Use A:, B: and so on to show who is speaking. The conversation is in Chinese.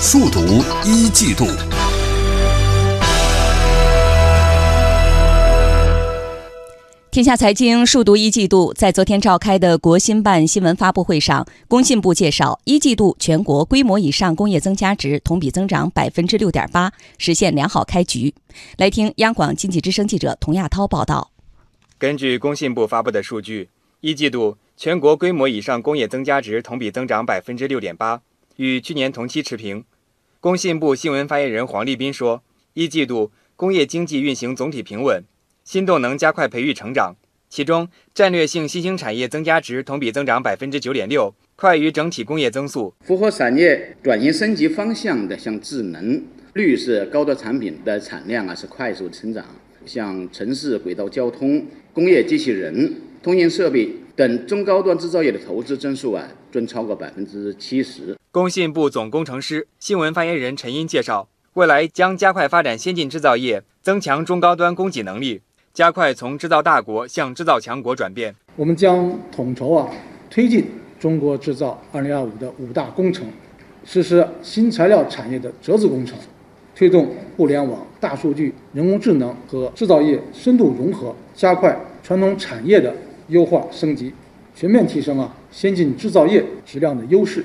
A: 速读一季度。
B: 天下财经数读一季度，在昨天召开的国新办新闻发布会上，工信部介绍，一季度全国规模以上工业增加值同比增长百分之六点八，实现良好开局。来听央广经济之声记者童亚涛报道。
C: 根据工信部发布的数据，一季度全国规模以上工业增加值同比增长百分之六点八，与去年同期持平。工信部新闻发言人黄立斌说，一季度工业经济运行总体平稳。新动能加快培育成长，其中战略性新兴产业增加值同比增长百分之九点六，快于整体工业增速。
D: 符合产业转型升级方向的，像智能、绿色、高端产品的产量啊是快速成长，像城市轨道交通、工业机器人、通信设备等中高端制造业的投资增速啊均超过百分之七十。
C: 工信部总工程师、新闻发言人陈英介绍，未来将加快发展先进制造业，增强中高端供给能力。加快从制造大国向制造强国转变。
E: 我们将统筹啊，推进中国制造二零二五的五大工程，实施新材料产业的折子工程，推动互联网、大数据、人工智能和制造业深度融合，加快传统产业的优化升级，全面提升啊先进制造业质量的优势。